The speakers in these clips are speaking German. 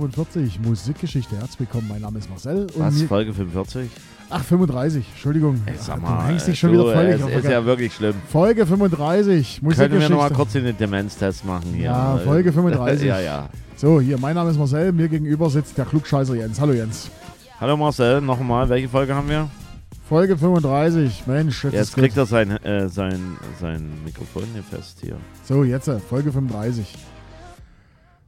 Folge 45, Musikgeschichte. Herzlich willkommen, mein Name ist Marcel. und Was, Folge 45? Ach, 35, Entschuldigung. Ey, sag du mal, hängst äh, dich schon du, wieder völlig Es ist ja wirklich schlimm. Folge 35, Können wir Musikgeschichte. noch mal kurz den Demenztest machen hier? Ja, Folge 35. ja, ja. So, hier, mein Name ist Marcel, mir gegenüber sitzt der Klugscheißer Jens. Hallo Jens. Hallo Marcel, nochmal, welche Folge haben wir? Folge 35, Mensch, jetzt, Jetzt kriegt er sein, äh, sein, sein Mikrofon hier fest hier. So, jetzt, äh, Folge 35.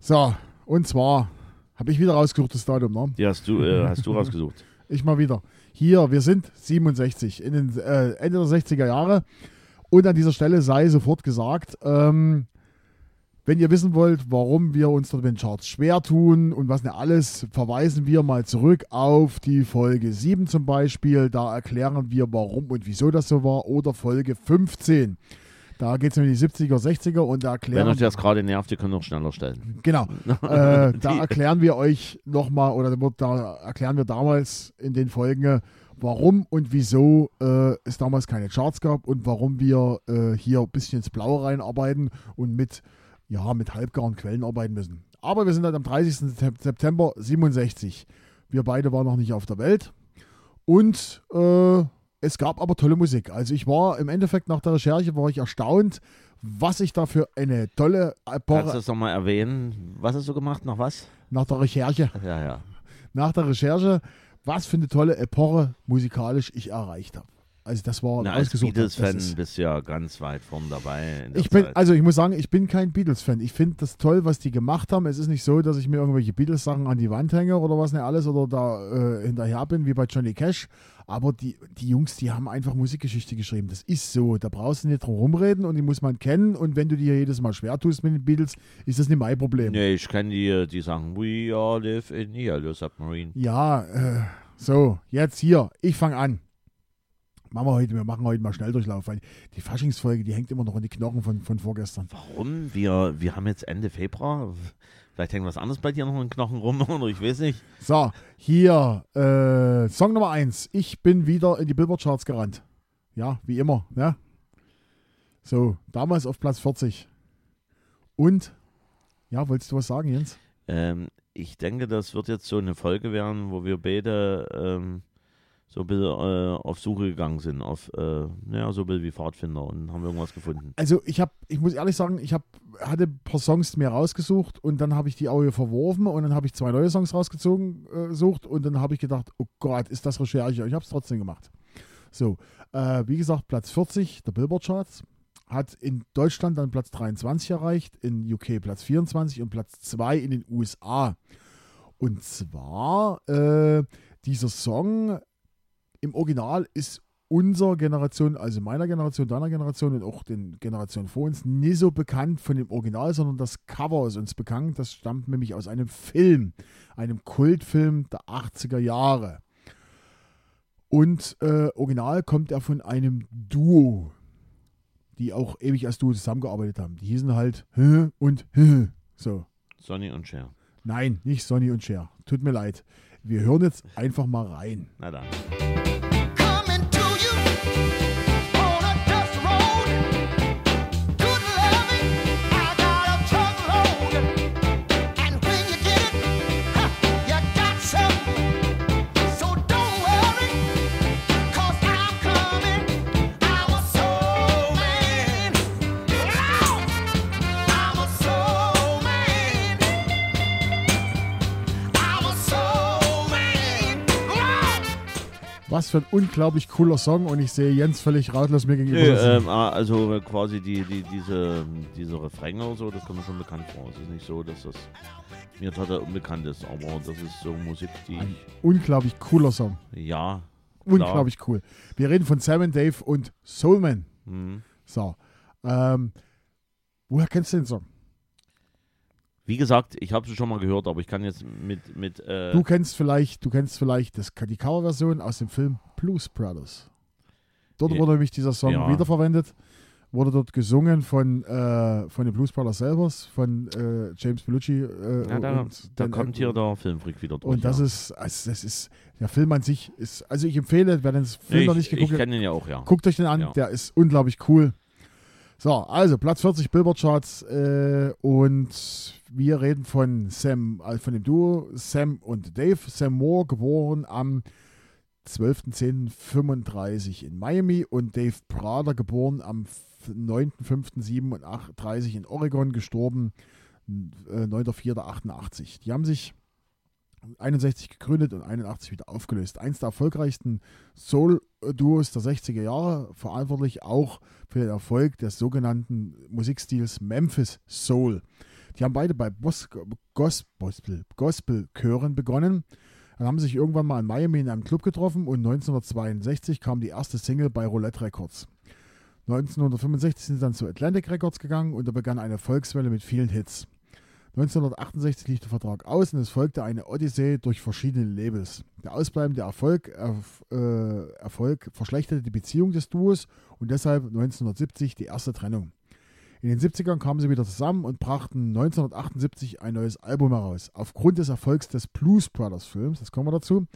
So, und zwar habe ich wieder rausgesucht das Datum, ne? Die hast du, äh, hast du rausgesucht. Ich mal wieder. Hier, wir sind 67, in den äh, Ende der 60er Jahre. Und an dieser Stelle sei sofort gesagt, ähm, wenn ihr wissen wollt, warum wir uns dort mit den Charts schwer tun und was nicht alles, verweisen wir mal zurück auf die Folge 7 zum Beispiel. Da erklären wir, warum und wieso das so war. Oder Folge 15. Da geht es um die 70er, 60er und da Wenn erklären euch das gerade nervt, ihr könnt noch schneller stellen. Genau. äh, da erklären wir euch nochmal, oder da erklären wir damals in den Folgen, äh, warum und wieso äh, es damals keine Charts gab und warum wir äh, hier ein bisschen ins Blaue reinarbeiten und mit, ja, mit halbgaren Quellen arbeiten müssen. Aber wir sind halt am 30. Sep- September 67. Wir beide waren noch nicht auf der Welt. Und äh, es gab aber tolle Musik. Also ich war im Endeffekt nach der Recherche war ich erstaunt, was ich da für eine tolle Kannst du Epoche das nochmal erwähnen? Was hast du gemacht? Noch was? nach der Recherche Ja, ja. nach der Recherche, was für eine tolle Epoche musikalisch ich erreicht habe. Also das war Na, als Beatles-Fan ist- bist du ja ganz weit vorn dabei. Ich bin, Zeit. also ich muss sagen, ich bin kein Beatles-Fan. Ich finde das toll, was die gemacht haben. Es ist nicht so, dass ich mir irgendwelche Beatles-Sachen an die Wand hänge oder was nicht alles oder da äh, hinterher bin, wie bei Johnny Cash. Aber die, die Jungs, die haben einfach Musikgeschichte geschrieben. Das ist so. Da brauchst du nicht drum rumreden und die muss man kennen. Und wenn du dir jedes Mal schwer tust mit den Beatles, ist das nicht mein Problem. Nee, ich kenne die, die sagen, we all live in Yellow Submarine. Ja, äh, so, jetzt hier, ich fange an. Machen wir heute, wir machen heute mal Schnelldurchlauf, weil die Faschingsfolge, die hängt immer noch in die Knochen von, von vorgestern. Warum? Wir, wir haben jetzt Ende Februar. Vielleicht hängt was anderes bei dir noch in den Knochen rum oder ich weiß nicht. So, hier, äh, Song Nummer 1. Ich bin wieder in die Billboard-Charts gerannt. Ja, wie immer, ne? So, damals auf Platz 40. Und, ja, wolltest du was sagen, Jens? Ähm, ich denke, das wird jetzt so eine Folge werden, wo wir beide ähm, so ein bisschen äh, auf Suche gegangen sind, auf, äh, naja, so ein bisschen wie Pfadfinder und haben irgendwas gefunden. Also ich habe, ich muss ehrlich sagen, ich hab, hatte ein paar Songs mir rausgesucht und dann habe ich die Audio verworfen und dann habe ich zwei neue Songs rausgezogen äh, gesucht und dann habe ich gedacht, oh Gott, ist das Recherche. Ich habe es trotzdem gemacht. So, äh, wie gesagt, Platz 40 der Billboard Charts hat in Deutschland dann Platz 23 erreicht, in UK Platz 24 und Platz 2 in den USA. Und zwar äh, dieser Song im Original ist unserer Generation, also meiner Generation, deiner Generation und auch den Generationen vor uns, nie so bekannt von dem Original, sondern das Cover ist uns bekannt. Das stammt nämlich aus einem Film, einem Kultfilm der 80er Jahre. Und äh, original kommt er von einem Duo, die auch ewig als Duo zusammengearbeitet haben. Die hießen halt Hä und Hä. So. Sonny und Cher. Nein, nicht Sonny und Cher. Tut mir leid. Wir hören jetzt einfach mal rein. Na dann. Was für ein unglaublich cooler Song und ich sehe Jens völlig ratlos mir gegenüber. Nee, ähm, ah, also äh, quasi die, die, diese, diese Refrain oder so, das kommt mir schon bekannt vor. Es ist nicht so, dass das mir total unbekannt ist, aber das ist so Musik, die Ein unglaublich cooler Song. ja, Unglaublich cool. Wir reden von Sam Dave und Soulman. hm. So. Ähm, woher kennst du den Song? Wie gesagt, ich habe es schon mal gehört, aber ich kann jetzt mit, mit äh, Du kennst vielleicht, du kennst vielleicht das, die Coverversion aus dem Film Blues Brothers. Dort Ja. wurde nämlich dieser Song Ja. wiederverwendet. Wurde dort gesungen von, äh, von den Blues Brothers selber, von äh, James Bellucci. Äh, ja, da, und da Dan kommt hier der Filmfreak wieder durch. Und das ja. ist, also das ist, der Film an sich ist, also ich empfehle, wer den Nee, Film noch ich, nicht geguckt hat, ja auch, ja. guckt euch den an, der ist unglaublich cool. So, also Platz 40 Billboard Charts äh, und wir reden von Sam, äh, von dem Duo Sam und Dave. Sam Moore, geboren am 12.10.35 in Miami und Dave Prater, geboren am 9.5.37 in Oregon, gestorben äh, 9.4.88. Die haben sich 61 gegründet und 81 wieder aufgelöst. Eins der erfolgreichsten Soul-Duos der 60er Jahre, verantwortlich auch für den Erfolg des sogenannten Musikstils Memphis Soul. Die haben beide bei Bos Gospel, Gospel-Chören begonnen. Dann haben sich irgendwann mal in Miami in einem Club getroffen und 1962 kam die erste Single bei Roulette Records. 1965 sind sie dann zu Atlantic Records gegangen und da begann eine Volkswelle mit vielen Hits. 1968 lief der Vertrag aus und es folgte eine Odyssee durch verschiedene Labels. Der ausbleibende Erfolg, erf, äh, Erfolg verschlechterte die Beziehung des Duos und deshalb 1970 die erste Trennung. In den 70ern kamen sie wieder zusammen und brachten 1978 ein neues Album heraus. Aufgrund des Erfolgs des Blues Brothers Films, das kommen wir dazu,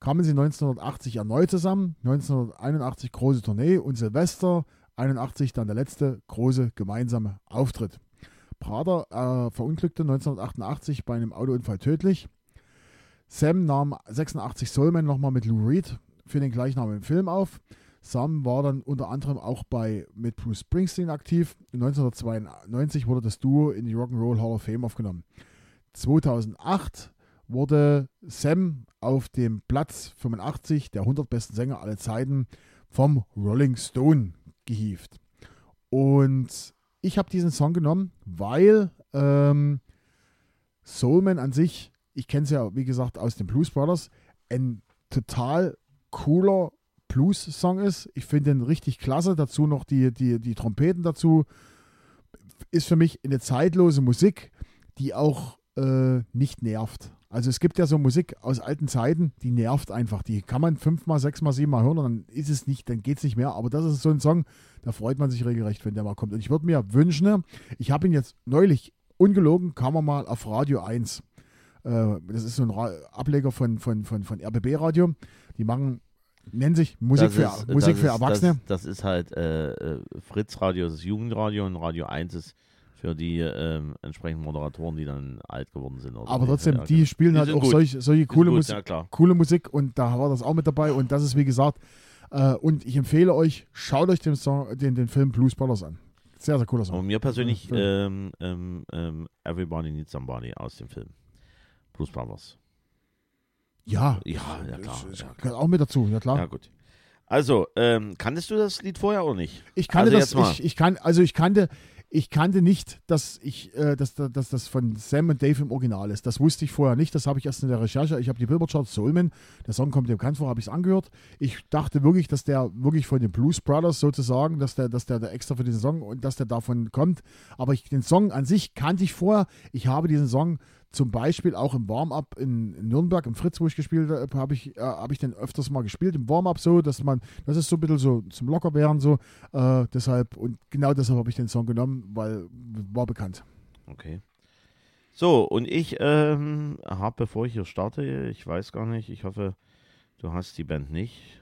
kamen sie 1980 erneut zusammen, 1981 große Tournee und Silvester 81 dann der letzte große gemeinsame Auftritt. Prater äh, verunglückte 1988 bei einem Autounfall tödlich. Sam nahm 86 Soulman nochmal mit Lou Reed für den gleichnamigen Film auf. Sam war dann unter anderem auch bei mit Bruce Springsteen aktiv. 1992 wurde das Duo in die Rock'n'Roll Hall of Fame aufgenommen. 2008 wurde Sam auf dem Platz 85 der 100 besten Sänger aller Zeiten vom Rolling Stone gehievt. Und ich habe diesen Song genommen, weil ähm, Soulman an sich, ich kenne es ja, wie gesagt, aus den Blues Brothers, ein total cooler Blues-Song ist. Ich finde den richtig klasse. Dazu noch die, die, die Trompeten dazu. Ist für mich eine zeitlose Musik, die auch äh, nicht nervt. Also es gibt ja so Musik aus alten Zeiten, die nervt einfach. Die kann man fünfmal, sechsmal, siebenmal hören und dann ist es nicht, dann geht es nicht mehr. Aber das ist so ein Song, da freut man sich regelrecht, wenn der mal kommt. Und ich würde mir wünschen, ich habe ihn jetzt neulich, ungelogen, kam er mal auf Radio 1. Äh, das ist so ein Ableger von, von, von, von RBB Radio. Die machen, nennen sich Musik, für, ist- Musik für ist- Erwachsene. Das, das ist halt äh, äh, Fritz Radio, das ist Jugendradio und Radio 1 ist für die ähm, entsprechenden Moderatoren, die dann alt geworden sind. oder Aber trotzdem, ja, die genau. spielen Die halt auch gut. solche, coole, gut, Musik, Ja, klar. coole Musik und da war das auch mit dabei und das ist wie gesagt, äh, und ich empfehle euch, schaut euch den, Song, den, den Film Blues Brothers an. Sehr, sehr cooler Song. mir persönlich ähm, ähm, ähm, Everybody Needs Somebody aus dem Film. Bruce Brothers. Ja, Ja, ja klar. Ja, gehört auch mit dazu, ja klar. ja gut. Also, ähm, kanntest du das Lied vorher oder nicht? Ich kannte Also das, ich, ich kann, also ich kannte, ich kannte nicht, dass ich, äh, dass, dass, das von Sam und Dave im Original ist. Das wusste ich vorher nicht. Das habe ich erst in der Recherche. Ich habe die Billboard Charts Soulman, der Song kommt dir bekannt vor, habe ich es angehört. Ich dachte wirklich, dass der wirklich von den Blues Brothers sozusagen, dass der, dass der, der extra für diesen Song und dass der davon kommt. Aber ich, den Song an sich kannte ich vorher. Ich habe diesen Song zum Beispiel auch im Warm-up in, Nürnberg, im Fritz, wo ich gespielt habe, habe ich, äh, habe ich den öfters mal gespielt im Warm-up so, dass man, das ist so ein bisschen so zum Lockerwerden so. Äh, deshalb, und genau deshalb habe ich den Song genommen, weil war bekannt. Okay. So, und ich ähm, habe, bevor ich hier starte, ich weiß gar nicht, ich hoffe, du hast die Band nicht.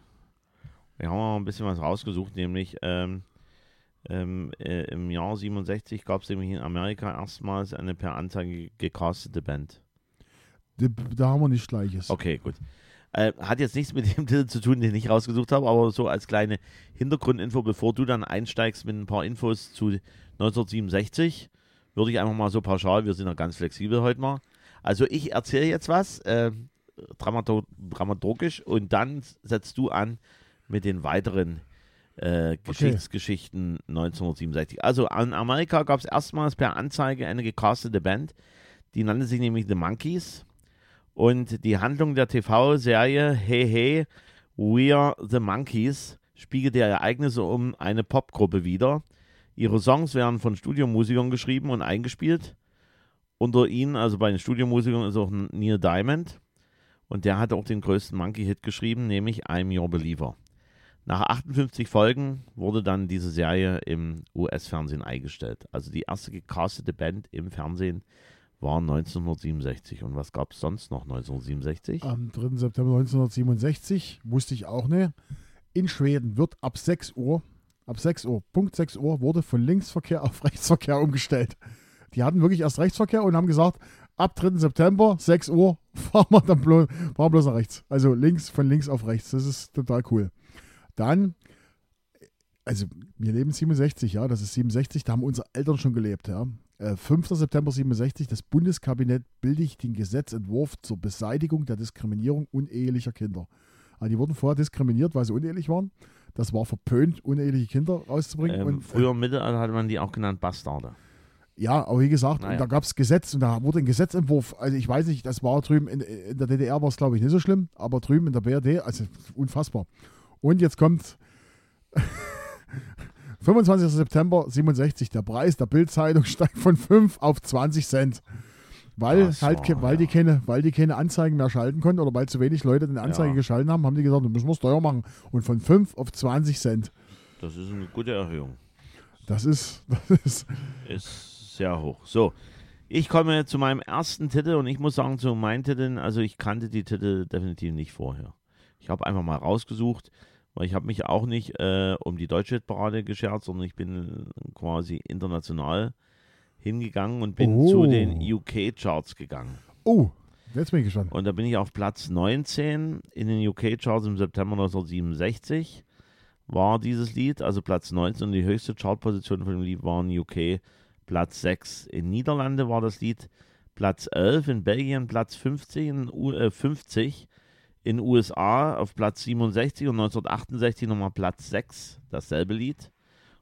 Wir haben mal ein bisschen was rausgesucht, nämlich ähm, ähm, äh, im Jahr 67 gab es nämlich in Amerika erstmals eine per Anzeige gecastete Band. Da, haben wir nichts Gleiches. Okay, gut. Äh, hat jetzt nichts mit dem Titel zu tun, den ich rausgesucht habe, aber so als kleine Hintergrundinfo, bevor du dann einsteigst mit ein paar Infos zu 1967, würde ich einfach mal so pauschal, wir sind ja ganz flexibel heute mal. Also ich erzähle jetzt was, äh, dramaturgisch, und dann setzt du an mit den weiteren äh, Geschichtsgeschichten 1967. Also in Amerika gab es erstmals per Anzeige eine gecastete Band, die nannte sich nämlich The Monkeys. Und die Handlung der TV-Serie Hey Hey, We're the Monkeys spiegelt die Ereignisse um eine Popgruppe wider. Ihre Songs werden von Studiomusikern geschrieben und eingespielt. Unter ihnen, also bei den Studiomusikern, ist auch Neil Diamond. Und der hat auch den größten Monkey-Hit geschrieben, nämlich I'm Your Believer. Nach 58 Folgen wurde dann diese Serie im US-Fernsehen eingestellt. Also die erste gecastete Band im Fernsehen war 1967. Und was gab es sonst noch 1967? Am 3. September 1967, wusste ich auch nicht, in Schweden wird ab 6 Uhr ab 6 Uhr, Punkt 6 Uhr, wurde von Linksverkehr auf Rechtsverkehr umgestellt. Die hatten wirklich erst Rechtsverkehr und haben gesagt, ab 3. September, 6 Uhr, fahren wir dann bloß, fahren bloß nach rechts. Also links, von links auf rechts. Das ist total cool. Dann, also wir leben 67, ja, das ist 67, da haben unsere Eltern schon gelebt, ja. Äh, 5. September 67, das Bundeskabinett billigt den Gesetzentwurf zur Beseitigung der Diskriminierung unehelicher Kinder. Also die wurden vorher diskriminiert, weil sie unehelich waren. Das war verpönt, uneheliche Kinder rauszubringen. Ähm, und, früher im Mittelalter hatte man die auch genannt Bastarde. ja, aber wie gesagt, Naja. und da gab es Gesetz und da wurde ein Gesetzentwurf, also ich weiß nicht, das war drüben in, in der DDR war es glaube ich nicht so schlimm, aber drüben in der BRD, also unfassbar. Und jetzt kommt 25. September 67, der Preis der Bildzeitung steigt von 5 auf 20 Cent. Weil Das halt, weil, die ja. keine, weil die keine Anzeigen mehr schalten konnten oder weil zu wenig Leute eine Anzeige Ja. geschalten haben, haben die gesagt, dann müssen wir es teuer machen. Und von 5 auf 20 Cent. Das ist eine gute Erhöhung. Das ist, das ist Ist sehr hoch. So, ich komme zu meinem ersten Titel und ich muss sagen, zu meinen Titeln, also ich kannte die Titel definitiv nicht vorher. Ich habe einfach mal rausgesucht, weil ich habe mich auch nicht äh, um die deutsche Hitparade geschert, sondern ich bin quasi international hingegangen und bin Oh. zu den UK-Charts gegangen. Oh, jetzt bin ich gespannt. Und da bin ich auf Platz 19 in den UK-Charts im September 1967 war dieses Lied, also Platz 19 und die höchste Chartposition von dem Lied war in UK Platz 6. In Niederlande war das Lied Platz 11, in Belgien Platz 50, in U äh, 50, in USA auf Platz 67 und 1968 nochmal Platz 6, dasselbe Lied.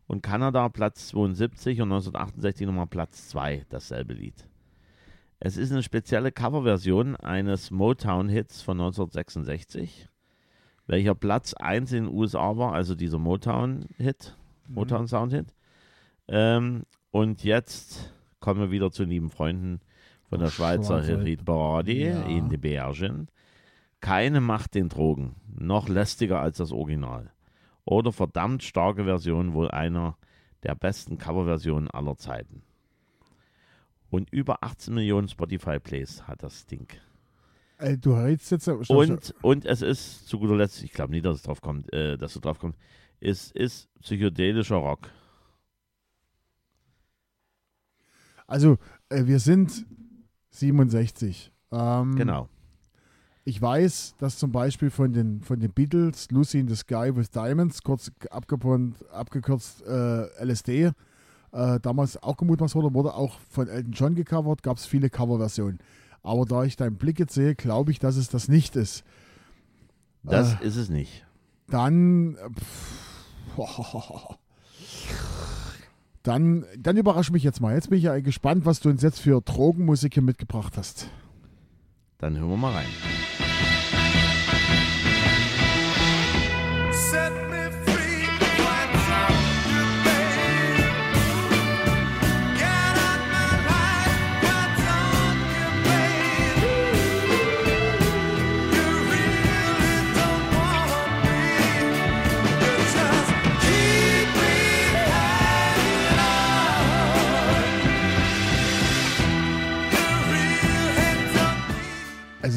Und Kanada Platz 72 und 1968 nochmal Platz 2, dasselbe Lied. Es ist eine spezielle Coverversion eines Motown-Hits von 1966, welcher Platz 1 in den USA war, also dieser Motown-Hit, Motown-Sound-Hit. Ähm, und jetzt kommen wir wieder zu lieben Freunden von der Schweizer Schweizer Hitparade Ja. in den Bergen. Keine Macht den Drogen, noch lästiger als das Original. Oder verdammt starke Version, wohl einer der besten Coverversionen aller Zeiten. Und über 18 Millionen Spotify-Plays hat das Ding. Ey, du redest jetzt. stopp. Und, und es ist zu guter Letzt, ich glaube nicht, dass es drauf kommt, äh, dass es drauf kommt, es ist psychedelischer Rock. Also, äh, wir sind 67. Ähm, Genau. Ich weiß, dass zum Beispiel von den, von den Beatles Lucy in the Sky with Diamonds, kurz abgekürzt, äh, LSD, äh, damals auch gemutmaßt wurde, wurde auch von Elton John gecovert, gab es viele Coverversionen. Aber da ich deinen Blick jetzt sehe, glaube ich, dass es das nicht ist. Das Äh. ist es nicht. Dann. äh, Pff, dann, dann überrasch mich jetzt mal. Jetzt bin ich ja gespannt, was du uns jetzt für Drogenmusik hier mitgebracht hast. Dann hören wir mal rein.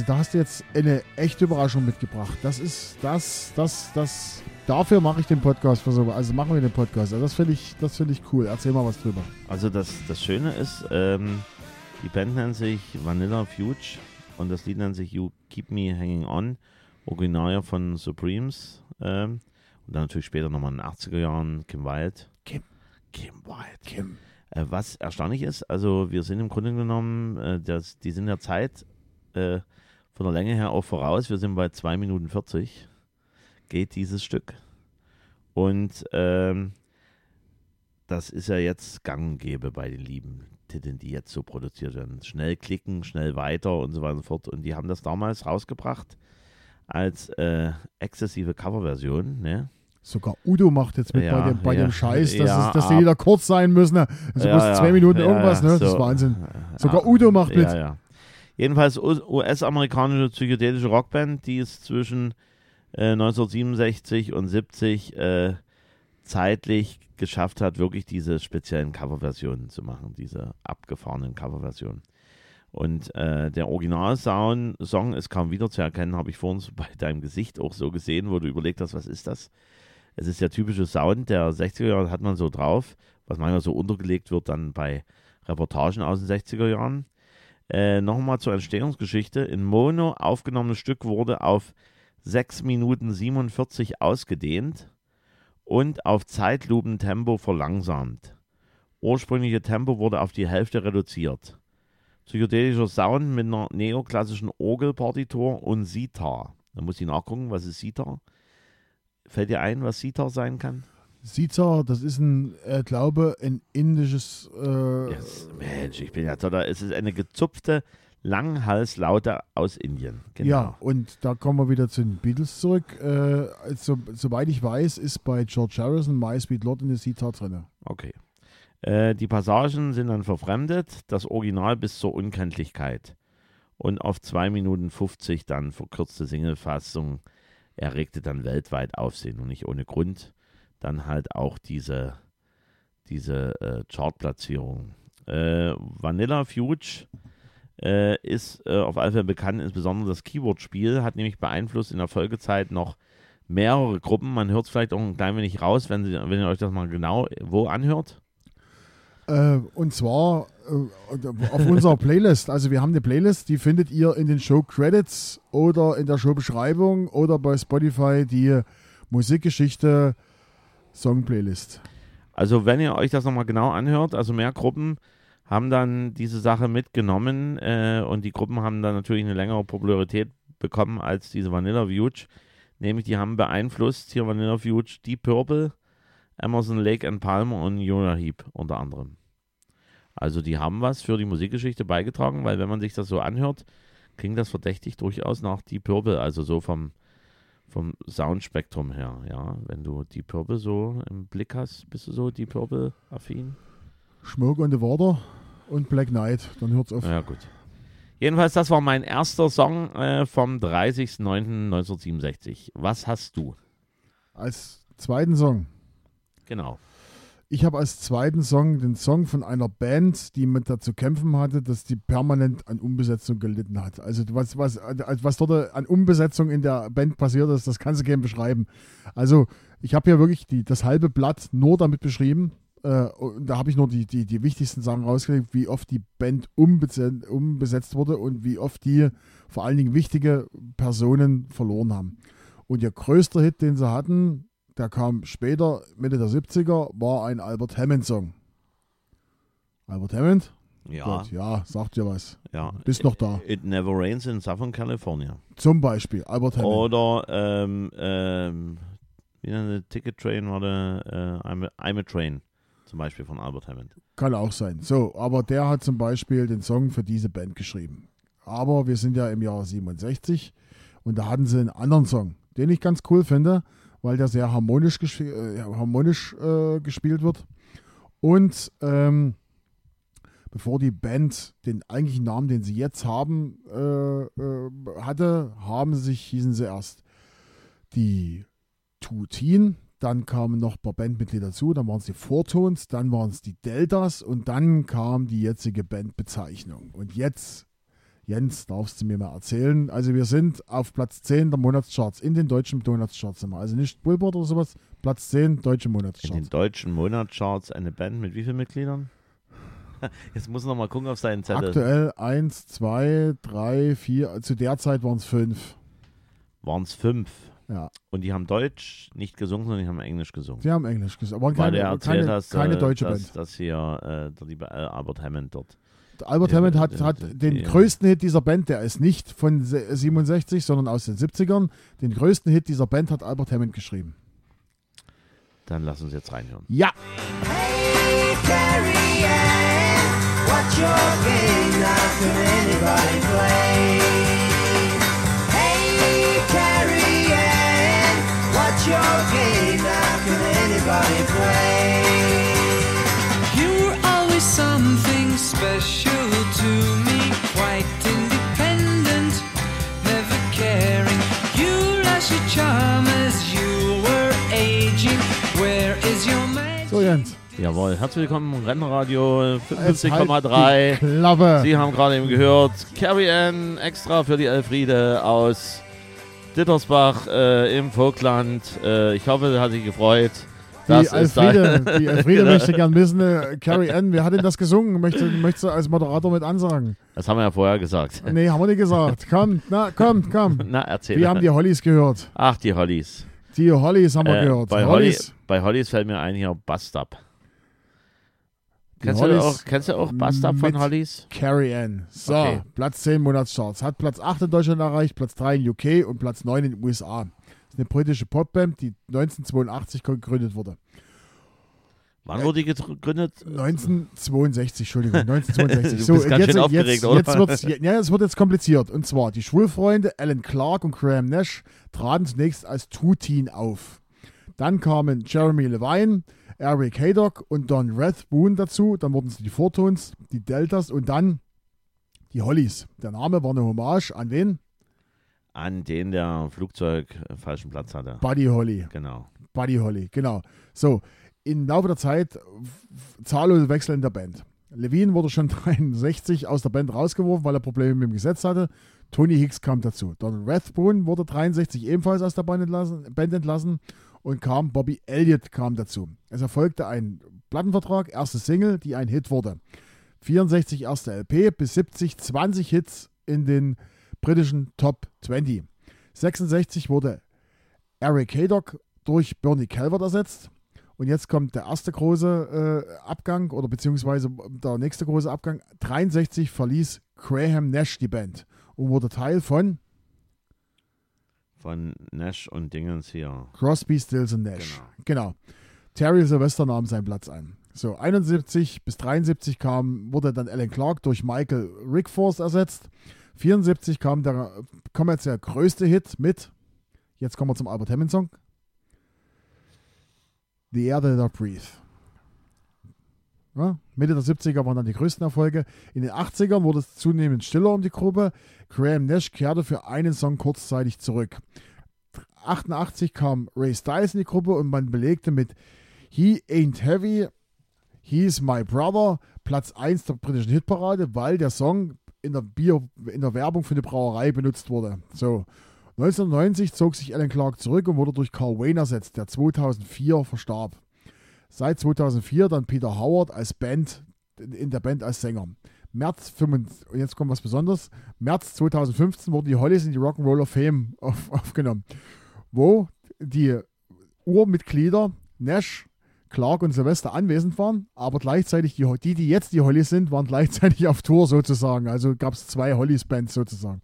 Da hast du jetzt eine echte Überraschung mitgebracht. Das ist das, das, das. Dafür mache ich den Podcast für so. Also machen wir den Podcast. Also das finde ich, das finde ich cool. Erzähl mal was drüber. Also das, das Schöne ist, ähm, die Band nennt sich Vanilla Fuge und das Lied nennt sich You Keep Me Hanging On, Original von Supremes ähm, und dann natürlich später nochmal in den 80er Jahren Kim Wilde. Kim. Kim Wilde. Kim. Äh, was erstaunlich ist, also wir sind im Grunde genommen, äh, das, die sind der Zeit äh, von der Länge her auch voraus. Wir sind bei 2 Minuten 40 geht dieses Stück. Und ähm, das ist ja jetzt gang und gäbe bei den lieben Titeln, die jetzt so produziert werden. Schnell klicken, schnell weiter und so weiter und so fort. Und die haben das damals rausgebracht als äh, exzessive Coverversion. Ne? Sogar Udo macht jetzt mit Ja, bei, dem, bei ja, dem Scheiß, dass, ja, es, dass die ab- Lieder kurz sein müssen. ne? Also Ja, bloß zwei Minuten irgendwas, ne? Das ist so. Wahnsinn. Ja, Sogar Udo macht mit. Ja, ja. Jedenfalls US-amerikanische psychedelische Rockband, die es zwischen äh, 1967 und 70 äh, zeitlich geschafft hat, wirklich diese speziellen Coverversionen zu machen, diese abgefahrenen Coverversionen. Und äh, der Originalsong Song ist kaum wiederzuerkennen, habe ich vorhin bei deinem Gesicht auch so gesehen, wo du überlegt hast, was ist das? Es ist der typische Sound der 60er Jahre, hat man so drauf, was manchmal so untergelegt wird dann bei Reportagen aus den 60er Jahren. Äh, Nochmal zur Entstehungsgeschichte. In Mono aufgenommenes Stück wurde auf 6 Minuten 47 ausgedehnt und auf Zeitlupentempo verlangsamt. Ursprüngliche Tempo wurde auf die Hälfte reduziert. Psychedelischer Sound mit einer neoklassischen Orgelpartitur und Sitar. Da muss ich nachgucken, was ist Sitar? Fällt dir ein, was Sitar sein kann? Sitar, das ist ein, äh, glaube ein indisches. Äh, Yes, Mensch, ich bin ja total. Es ist eine gezupfte Langhalslaute aus Indien. Genau. Ja, und da kommen wir wieder zu den Beatles zurück. Äh, so, soweit ich weiß, ist bei George Harrison My Sweet Lord eine Sitar drin. Okay. Äh, die Passagen sind dann verfremdet, das Original bis zur Unkenntlichkeit. Und auf 2 Minuten 50 dann verkürzte Singlefassung erregte dann weltweit Aufsehen und nicht ohne Grund. Dann halt auch diese, diese äh, Chartplatzierung. Äh, Vanilla Fuge äh, ist äh, auf alle Fälle bekannt, insbesondere das Keyword-Spiel hat nämlich beeinflusst in der Folgezeit noch mehrere Gruppen. Man hört es vielleicht auch ein klein wenig raus, wenn, Sie, wenn ihr euch das mal genau wo anhört. Äh, und zwar äh, auf unserer Playlist. Also wir haben eine Playlist, die findet ihr in den Show Credits oder in der Showbeschreibung oder bei Spotify die Musikgeschichte Song Playlist. Also wenn ihr euch das nochmal genau anhört, also mehr Gruppen haben dann diese Sache mitgenommen äh, und die Gruppen haben dann natürlich eine längere Popularität bekommen als diese Vanilla Fuge. Nämlich die haben beeinflusst, hier Vanilla Fuge, Deep Purple, Emerson, Lake and Palmer und Uriah Heep unter anderem. Also die haben was für die Musikgeschichte beigetragen, weil wenn man sich das so anhört, klingt das verdächtig durchaus nach Deep Purple, also so vom, vom Soundspektrum her, ja. Wenn du Deep Purple so im Blick hast, bist du so Deep Purple affin? Smoke on the Water und Black Knight. Dann hört's auf. Ja, gut. Jedenfalls, das war mein erster Song äh, vom 30.09.1967. Was hast du? Als zweiten Song. Genau. Ich habe als zweiten Song den Song von einer Band, die mit dazu kämpfen hatte, dass die permanent an Umbesetzung gelitten hat. Also was, was, also was dort an Umbesetzung in der Band passiert ist, das kannst du gerne beschreiben. Also ich habe hier wirklich die, das halbe Blatt nur damit beschrieben. Äh, da habe ich nur die, die, die wichtigsten Sachen rausgelegt, wie oft die Band umbesetzt, umbesetzt wurde und wie oft die vor allen Dingen wichtige Personen verloren haben. Und ihr größter Hit, den sie hatten, der kam später, Mitte der 70er, war ein Albert Hammond-Song. Albert Hammond? Ja, Gott, ja, sagt dir was. ja. Bist noch da. It Never Rains in Southern California. Zum Beispiel, Albert Hammond. Oder, ähm, ähm, wie eine Ticket Train war der, äh, I'm, a, I'm a Train, zum Beispiel von Albert Hammond. Kann auch sein. So, aber der hat zum Beispiel den Song für diese Band geschrieben. Aber wir sind ja im Jahr 67 und da hatten sie einen anderen Song, den ich ganz cool finde, weil der sehr harmonisch, gesp äh, harmonisch äh, gespielt wird. Und ähm, bevor die Band den eigentlichen Namen, den sie jetzt haben, äh, äh, hatte, haben sich, hießen sie erst die Tutin, dann kamen noch ein paar Bandmitglieder dazu, dann waren es die Vortons, dann waren es die Deltas und dann kam die jetzige Bandbezeichnung. Und jetzt, Jens, darfst du mir mal erzählen. Also wir sind auf Platz 10 der Monatscharts, in den deutschen Monatscharts wir. Also nicht Billboard oder sowas, Platz 10 deutsche In den Monatscharts. deutschen Monatscharts eine Band mit wie vielen Mitgliedern? Jetzt muss noch mal gucken auf seinen Zettel. Aktuell 1, 2, 3, 4, zu der Zeit waren es 5. Waren es fünf. Ja, Und die haben Deutsch nicht gesungen, sondern die haben Englisch gesungen. sie haben Englisch gesagt, aber Weil du keine, erzählt keine, hast, keine äh, deutsche dass, Band. dass hier äh, der liebe Albert Hammond dort. Albert Ja, Hammond hat, hat den die- größten Hit dieser Band, der ist nicht von se- 67, sondern aus den 70ern. Den größten Hit dieser Band hat Albert Hammond geschrieben. Dann lass uns jetzt reinhören. Ja, Hey, Carrie Ann, what's your game? Can anybody play? Hey, Carrie Ann, what's your game? Now can anybody play? Special to me, quite independent, never caring. You lost your charm as you were aging. Where is your magic? so Jens. Jawohl, herzlich willkommen im Rennradio Jetzt halt 55,3. die Klappe. Sie haben gerade eben gehört, Carrie Ann extra für die Elfriede aus Dittersbach äh, im Vogtland. Äh, ich hoffe, er hat sich gefreut. Die Das Elfriede, die Elfriede Genau. möchte gern wissen, äh, Carrie Ann, wer hat denn das gesungen? Möchte, möchtest du als Moderator mit ansagen? Das haben wir ja vorher gesagt. Nee, haben wir nicht gesagt. Komm, na, komm, komm. Na, erzähl. Wir haben die Hollies gehört. Ach, die Hollies. Die Hollies haben wir Äh, gehört. bei, Holly, Hollies. bei Hollies fällt mir ein hier Bust Up. Kennst du, Hollies auch, kennst du auch Up von Hollies? Carrie Ann. So, Okay. Platz 10 Monatscharts. Hat Platz 8 in Deutschland erreicht, Platz 3 in UK und Platz 9 in den USA. Eine britische Popband, die 1982 gegründet wurde. Wann wurde die gegründet? 1962, Entschuldigung, 1962. Du bist ganz schön aufgeregt, jetzt, oder? Jetzt wird's, ja, es wird jetzt kompliziert. Und zwar, die Schwulfreunde Alan Clark und Graham Nash traten zunächst als Two-Teen auf. Dann kamen Jeremy Levine, Eric Haydock und Don Rathbone dazu. Dann wurden es die Fortones, die Deltas und dann die Hollies. Der Name war eine Hommage an wen? An den der Flugzeug äh, falschen Platz hatte. Buddy Holly. Genau. Buddy Holly, genau. So, im Laufe der Zeit zahllose Wechsel in der Band. Levine wurde schon 63 aus der Band rausgeworfen, weil er Probleme mit dem Gesetz hatte. Tony Hicks kam dazu. Donald Rathbone wurde 63 ebenfalls aus der Band entlassen, Band entlassen und kam Bobby Elliott kam dazu. Es erfolgte ein Plattenvertrag, erste Single, die ein Hit wurde. 64 erste LP bis 70 20 Hits in den britischen Top 20. 66 wurde Eric Haydock durch Bernie Calvert ersetzt. Und jetzt kommt der erste große äh, Abgang oder beziehungsweise der nächste große Abgang. 63 verließ Graham Nash die Band und wurde Teil von Von Nash und Dingens hier. Crosby, Stills und Nash. Genau. Terry Sylvester nahm seinen Platz ein. So, 71 bis 73 kam, wurde dann Alan Clark durch Michael Rickforce ersetzt. 74 kam der kommerziell größte Hit mit, jetzt kommen wir zum Albert Hammond Song, The Air That I Breathe. Ja, Mitte der 70er waren dann die größten Erfolge. In den 80ern wurde es zunehmend stiller um die Gruppe. Graham Nash kehrte für einen Song kurzzeitig zurück. 88 kam Ray Styles in die Gruppe und man belegte mit He Ain't Heavy, He's My Brother Platz 1 der britischen Hitparade, weil der Song in der, Bier, in der Werbung für eine Brauerei benutzt wurde. So. 1990 zog sich Alan Clark zurück und wurde durch Carl Wayne ersetzt, der 2004 verstarb. Seit 2004 dann Peter Howard als Band, in der Band als Sänger. März 25, und jetzt kommt was Besonderes. März 2015 wurden die Hollies in die Rock'n'Roll of Fame auf, aufgenommen, wo die Urmitglieder Nash, Clark und Sylvester anwesend waren, aber gleichzeitig die, die, die jetzt die Hollies sind, waren gleichzeitig auf Tour sozusagen. Also gab es zwei Hollies-Bands sozusagen.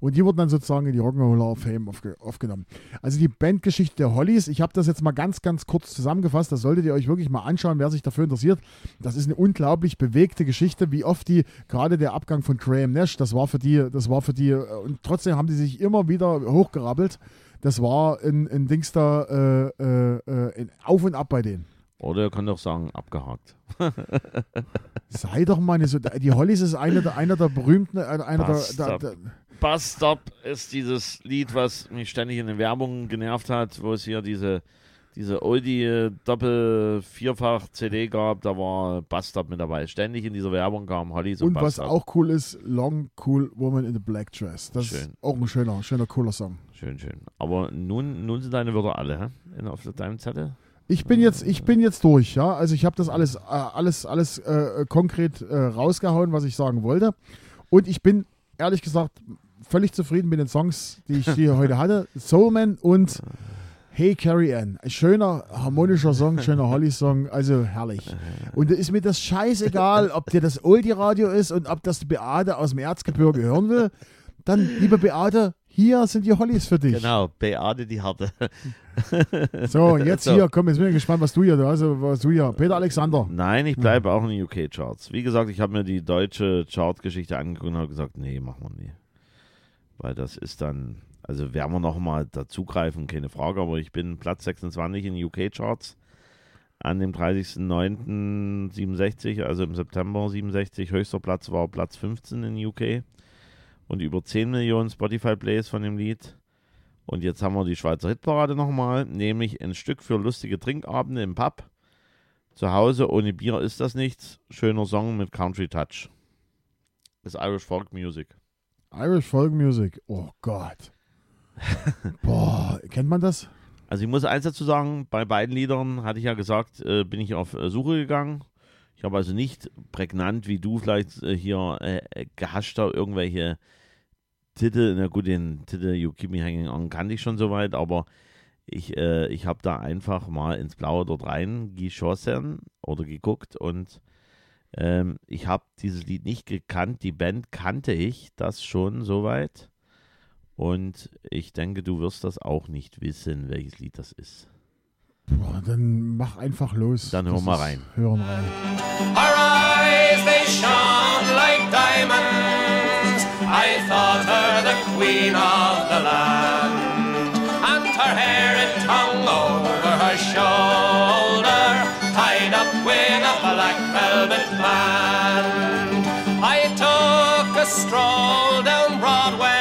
Und die wurden dann sozusagen in die Rock'n'Roll of Fame aufge aufgenommen. Also die Bandgeschichte der Hollies, ich habe das jetzt mal ganz, ganz kurz zusammengefasst, das solltet ihr euch wirklich mal anschauen, wer sich dafür interessiert. Das ist eine unglaublich bewegte Geschichte, wie oft die, gerade der Abgang von Graham Nash, das war für die, das war für die, äh, und trotzdem haben die sich immer wieder hochgerappelt. Das war ein, ein Dings da äh, äh, äh, ein Auf und Ab bei denen. Oder ihr könnt auch sagen, abgehakt. Sei doch mal nicht so. Die Hollies ist einer der, einer der berühmten, äh, einer der, der, der, Bus Stop ist dieses Lied, was mich ständig in den Werbungen genervt hat, wo es hier diese, diese Oldie Doppel Vierfach CD gab, da war Bus Stop mit dabei. Ständig in dieser Werbung kam Hollies und, Und was auch cool ist, Long Cool Woman in a Black Dress. Das ist Schön. auch ein schöner, schöner, cooler Song. Schön, schön. Aber nun, nun sind deine Wörter alle, hä? In, auf deinem Zettel? Ich bin jetzt, ich bin jetzt durch, ja. Also ich habe das alles, äh, alles, alles äh, konkret äh, rausgehauen, was ich sagen wollte. Und ich bin ehrlich gesagt völlig zufrieden mit den Songs, die ich hier heute hatte. Soulman und Hey Carrie Ann. Ein schöner, harmonischer Song, schöner Holly-Song, also herrlich. Und da ist mir das scheißegal, ob dir das Oldie-Radio ist und ob das die Beate aus dem Erzgebirge hören will. Dann, liebe Beate, hier sind die Hollys für dich. Genau, Beate die Harte. So, jetzt So. hier, komm, jetzt bin ich gespannt, was du hier, also was du hier, Peter Alexander. Nein, ich bleibe auch in den UK-Charts. Wie gesagt, ich habe mir die deutsche Chartgeschichte angeguckt und habe gesagt, nee, machen wir nie. Weil das ist dann, also werden wir nochmal dazugreifen, keine Frage, aber ich bin Platz 26 in den UK-Charts an dem 30.09.67, also im September 67. Höchster Platz war Platz 15 in UK und über 10 Millionen Spotify-Plays von dem Lied. Und jetzt haben wir die Schweizer Hitparade nochmal, nämlich ein Stück für lustige Trinkabende im Pub. Zu Hause ohne Bier ist das nichts. Schöner Song mit Country Touch. Ist Irish Folk Music. Irish Folk Music, oh Gott. Boah, kennt man das? Also ich muss eins dazu sagen, bei beiden Liedern hatte ich ja gesagt, äh, bin ich auf äh, Suche gegangen. Ich habe also nicht prägnant wie du vielleicht äh, hier äh, äh, gehascht da irgendwelche Titel, na gut, den Titel You Keep Me Hanging On kannte ich schon soweit, aber ich, äh, ich habe da einfach mal ins Blaue dort rein geschossen oder geguckt und ähm, ich habe dieses Lied nicht gekannt. Die Band kannte ich das schon soweit. Und ich denke, du wirst das auch nicht wissen, welches Lied das ist. Boah, dann mach einfach los. Dann hören wir rein. Hören rein. Her eyes, they shone like diamonds. I thought her the queen of the land. And her hair it hung over her shoulder, tied up with a black velvet band. I took a stroll down Broadway,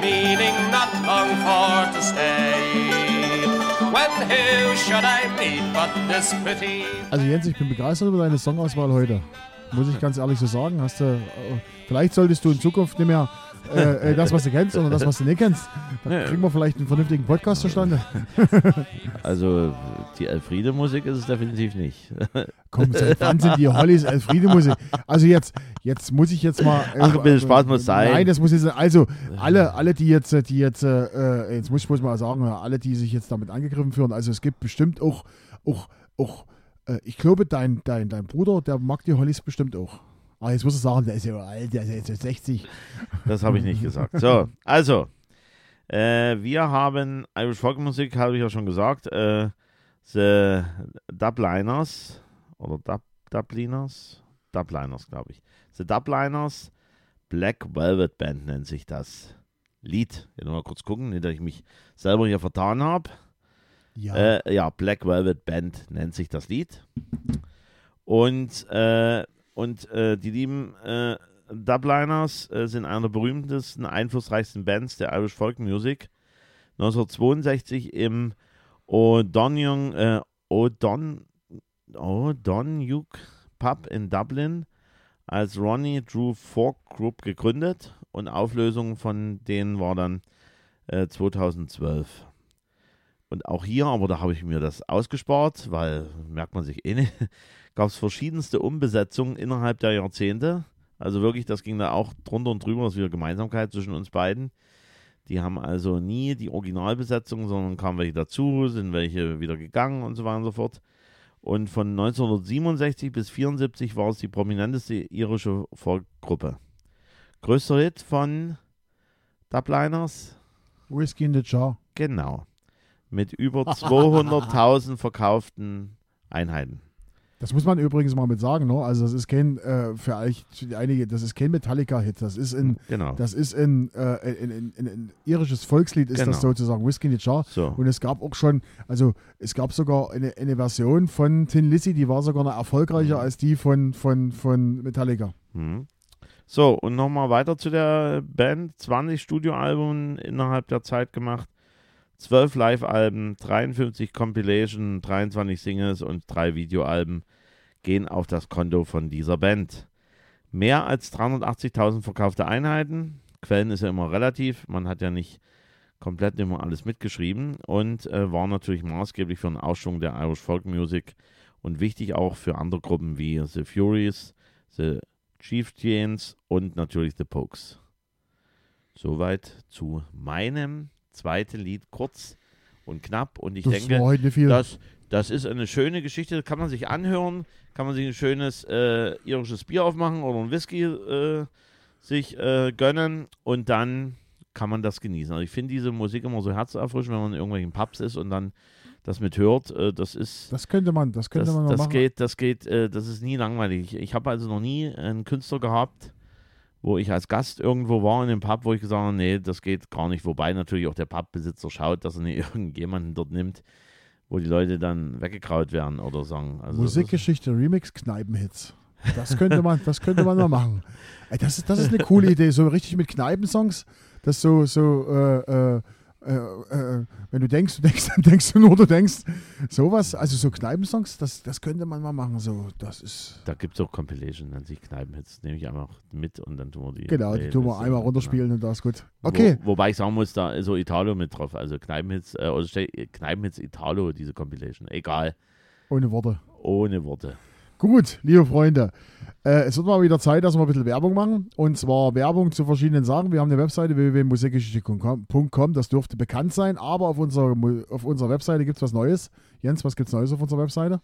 meaning not long for to stay. When who should I meet but this pretty Also Jens, ich bin begeistert über deine Songauswahl heute. Muss ich ganz ehrlich so sagen. Hast du, äh, vielleicht solltest du in Zukunft nicht mehr äh, äh, das, was du kennst, sondern das, was du nicht kennst. Dann kriegen wir vielleicht einen vernünftigen Podcast zustande. Also die Elfriede-Musik ist es definitiv nicht. Komm, seit wann sind die Hollies Elfriede-Musik? Also jetzt, jetzt muss ich jetzt mal. äh, Ach, ein bisschen Spaß muss sein. Nein, das muss jetzt. Also alle, alle, die jetzt, äh, die jetzt, äh, jetzt muss ich bloß mal sagen, alle, die sich jetzt damit angegriffen fühlen. Also es gibt bestimmt auch, auch, auch. Äh, ich glaube, dein, dein, dein Bruder, der mag die Hollies bestimmt auch. Aber jetzt muss ich sagen, der ist ja alt, der ist ja jetzt 60. Das habe ich nicht gesagt. So, also, äh, wir haben Irish Folk Musik, habe ich ja schon gesagt. Äh, the Dubliners oder Dub, Dubliners? Dubliners, glaube ich. The Dubliners Black Velvet Band nennt sich das Lied. Ich will mal kurz gucken, nicht, dass ich mich selber hier vertan habe. Ja. Äh, ja, Black Velvet Band nennt sich das Lied. Und, äh, und äh, die lieben äh, Dubliners äh, sind einer der berühmtesten, einflussreichsten Bands der Irish Folk Music. 1962 im O'Donnell äh, O'Don O'Donoghue Pub in Dublin als Ronnie Drew Fork Group gegründet und Auflösung von denen war dann äh, 2012. Und auch hier, aber da habe ich mir das ausgespart, weil merkt man sich eh nicht, gab es verschiedenste Umbesetzungen innerhalb der Jahrzehnte. Also wirklich, das ging da auch drunter und drüber, das ist wieder Gemeinsamkeit zwischen uns beiden. Die haben also nie die Originalbesetzung, sondern kamen welche dazu, sind welche wieder gegangen und so weiter und so fort. Und von 1967 bis 1974 war es die prominenteste irische Folkgruppe. Größter Hit von Dubliners? Whiskey in the Jar. Genau. Mit über 200.000 verkauften Einheiten. Das muss man übrigens mal mit sagen, ne? Also das ist kein, äh, für euch, für die einige, das ist kein Metallica-Hit. Das ist ein, Genau. das ist ein, äh, ein, ein, ein, ein irisches Volkslied, ist Genau. das sozusagen, Whiskey in the Jar. So. Und es gab auch schon, also es gab sogar eine, eine Version von Tin Lizzy, die war sogar noch erfolgreicher als die von, von, von Metallica. Mhm. So, und nochmal weiter zu der Band. 20 Studioalben innerhalb der Zeit gemacht. 12 Live-Alben, 53 Compilation, 23 Singles und drei Videoalben gehen auf das Konto von dieser Band. Mehr als 380.000 verkaufte Einheiten. Quellen ist ja immer relativ. Man hat ja nicht komplett immer alles mitgeschrieben und äh, war natürlich maßgeblich für den Ausschwung der Irish Folk Music und wichtig auch für andere Gruppen wie The Furies, The Chieftains und natürlich The Pokes. Soweit zu meinem zweiten Lied, kurz und knapp. Und ich Das denke, das, das ist eine schöne Geschichte, kann man sich anhören, kann man sich ein schönes äh, irisches Bier aufmachen oder ein Whisky äh, sich äh, gönnen und dann kann man das genießen. Also ich finde diese Musik immer so herzerfrischend, wenn man in irgendwelchen Pubs ist und dann das mit hört. Äh, das ist das könnte man, das könnte das, man noch das machen. geht, das geht, äh, das ist nie langweilig. Ich habe also noch nie einen Künstler gehabt, wo ich als Gast irgendwo war in dem Pub, wo ich gesagt habe, nee, das geht gar nicht. Wobei natürlich auch der Pubbesitzer schaut, dass er nicht irgendjemanden dort nimmt, wo die Leute dann weggekraut werden oder sagen. Also Musikgeschichte, Remix, Kneipenhits. Das könnte man, das könnte man mal machen. Das, ist, das ist eine coole Idee, so richtig mit Kneipensongs, das so, so, äh, äh, Äh, äh, wenn du denkst, du denkst, dann denkst du nur, du denkst. Sowas, also so Kneipensongs, das, das könnte man mal machen. So, das ist. Da gibt es auch Compilation, nennt sich Kneipenhits. Nehme ich einfach mit und dann tun wir die. Genau, die tun wir einmal genau. runterspielen und das ist gut. Okay. Wo, wobei ich sagen muss, da ist so Italo mit drauf. Also Kneipenhits, äh, oder Kneipenhits Italo, diese Compilation. Egal, Ohne Worte. ohne Worte. Gut, liebe Freunde, äh, es wird mal wieder Zeit, dass wir ein bisschen Werbung machen. Und zwar Werbung zu verschiedenen Sachen. Wir haben eine Webseite www.musikgeschichte.com, das dürfte bekannt sein, aber auf unserer, auf unserer Webseite gibt es was Neues. Jens, was gibt es Neues auf unserer Webseite?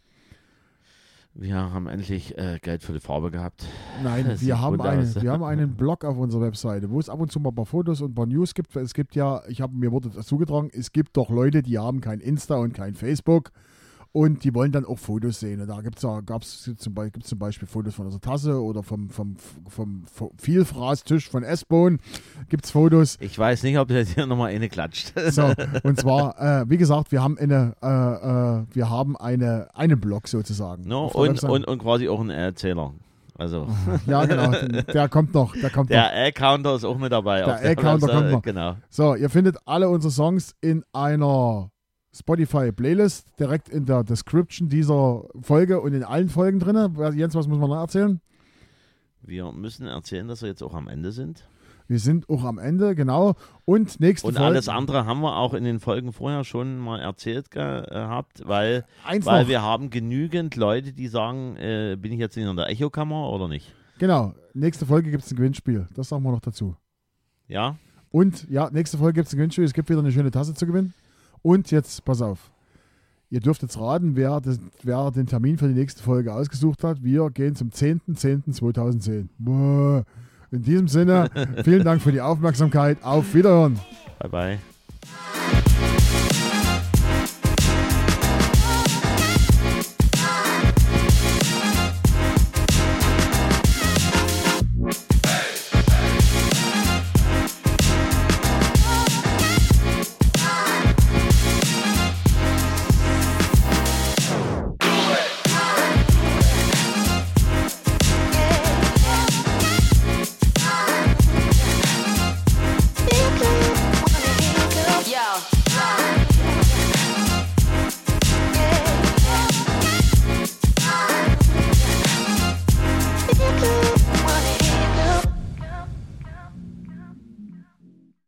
Wir haben endlich äh, Geld für die Farbe gehabt. Nein, Das wir haben, gut eine, aus. wir haben einen Blog auf unserer Webseite, wo es ab und zu mal ein paar Fotos und ein paar News gibt. Es gibt ja, ich habe mir wurde dazu getragen, es gibt doch Leute, die haben kein Insta und kein Facebook und die wollen dann auch Fotos sehen. Und da gibt's ja, gab's zum, gibt's zum Beispiel Fotos von unserer Tasse oder vom, vom, vom, vom Vielfraßtisch von S-Bone gibt es Fotos. Ich weiß nicht, ob das hier nochmal eine klatscht. So, und zwar, äh, wie gesagt, wir haben eine, äh, äh, wir haben eine, einen Blog sozusagen. no, und, und, und quasi auch ein Erzähler. Also ja, genau, der kommt noch, der kommt noch. der L-Counter ist auch mit dabei. Der L-Counter kommt noch. Genau. So, ihr findet alle unsere Songs in einer Spotify-Playlist direkt in der Description dieser Folge und in allen Folgen drin. Jens, was muss man noch erzählen? Wir müssen erzählen, dass wir jetzt auch am Ende sind. Wir sind auch am Ende, genau. Und nächste Und Folge. alles andere haben wir auch in den Folgen vorher schon mal erzählt ge- gehabt, weil, Eins weil noch. wir haben genügend Leute, die sagen, äh, bin ich jetzt in der Echokammer oder nicht? Genau, nächste Folge gibt es ein Gewinnspiel. Das sagen wir noch dazu. Ja? Und ja, nächste Folge gibt es ein Gewinnspiel. Es gibt wieder eine schöne Tasse zu gewinnen. Und jetzt, pass auf. Ihr dürft jetzt raten, wer, das, wer den Termin für die nächste Folge ausgesucht hat. Wir gehen zum 10.10.2010. Boah. In diesem Sinne, vielen Dank für die Aufmerksamkeit. Auf Wiederhören. Bye bye.